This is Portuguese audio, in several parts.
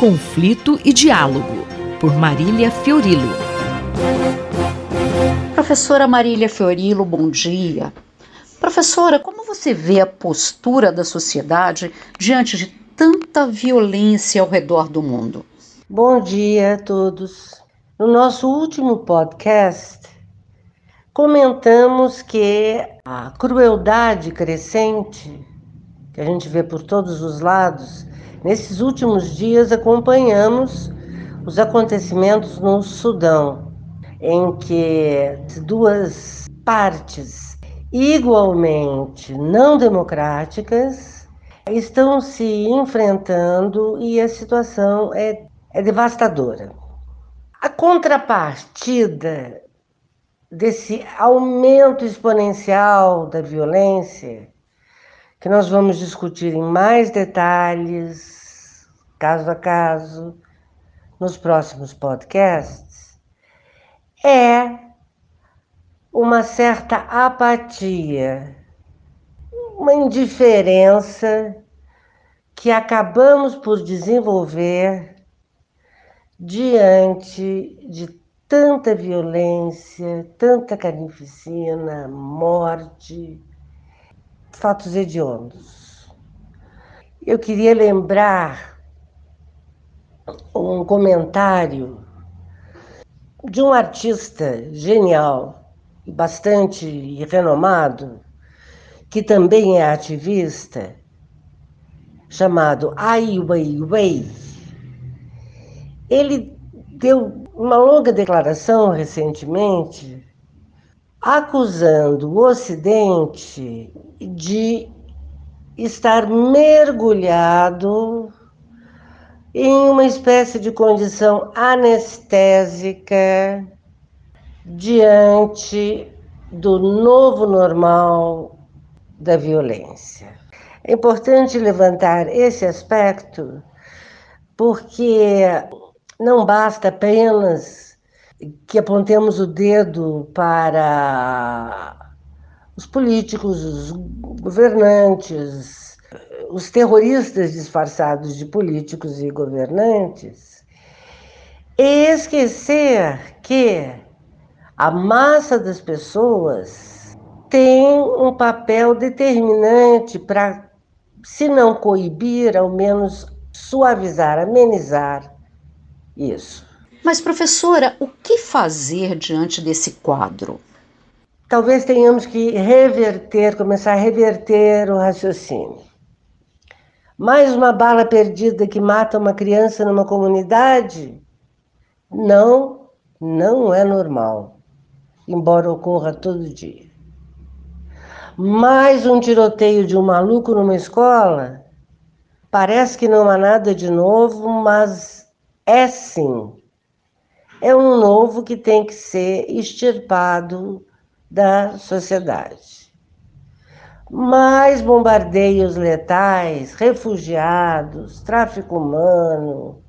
Conflito e Diálogo, por Marília Fiorilo. Professora Marília Fiorilo, bom dia. Professora, como você vê a postura da sociedade diante de tanta violência ao redor do mundo? Bom dia a todos. No nosso último podcast, comentamos que a crueldade crescente que a gente vê por todos os lados, nesses últimos dias acompanhamos os acontecimentos no Sudão, em que duas partes igualmente não democráticas estão se enfrentando e a situação é, é devastadora. A contrapartida desse aumento exponencial da violência, que nós vamos discutir em mais detalhes, caso a caso, nos próximos podcasts, é uma certa apatia, uma indiferença que acabamos por desenvolver diante de tanta violência, tanta carnificina, morte, fatos hediondos. Eu queria lembrar um comentário de um artista genial bastante renomado, que também é ativista, chamado Ai Weiwei. Ele deu uma longa declaração recentemente acusando o Ocidente de estar mergulhado em uma espécie de condição anestésica diante do novo normal da violência. É importante levantar esse aspecto porque não basta apenas que apontemos o dedo para os políticos, os governantes, os terroristas disfarçados de políticos e governantes, e esquecer que a massa das pessoas tem um papel determinante para, se não coibir, ao menos suavizar, amenizar isso. Mas, professora, o que fazer diante desse quadro? Talvez tenhamos que reverter, começar a reverter o raciocínio. Mais uma bala perdida que mata uma criança numa comunidade? Não, não é normal, embora ocorra todo dia. Mais um tiroteio de um maluco numa escola? Parece que não há nada de novo, mas é sim. É um novo que tem que ser extirpado da sociedade. Mais bombardeios letais, refugiados, tráfico humano,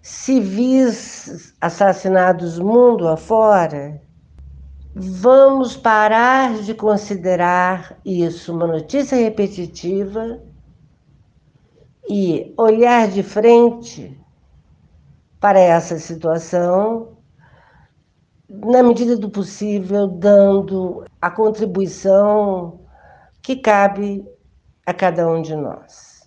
civis assassinados mundo afora, vamos parar de considerar isso uma notícia repetitiva e olhar de frente para essa situação, na medida do possível, dando a contribuição que cabe a cada um de nós.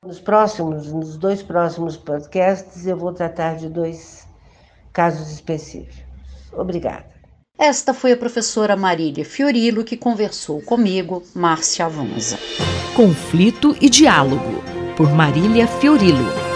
Nos próximos, nos dois próximos podcasts, eu vou tratar de dois casos específicos. Obrigada. Esta foi a professora Marília Fiorilo que conversou comigo, Márcia Avanza. Conflito e Diálogo, por Marília Fiorilo.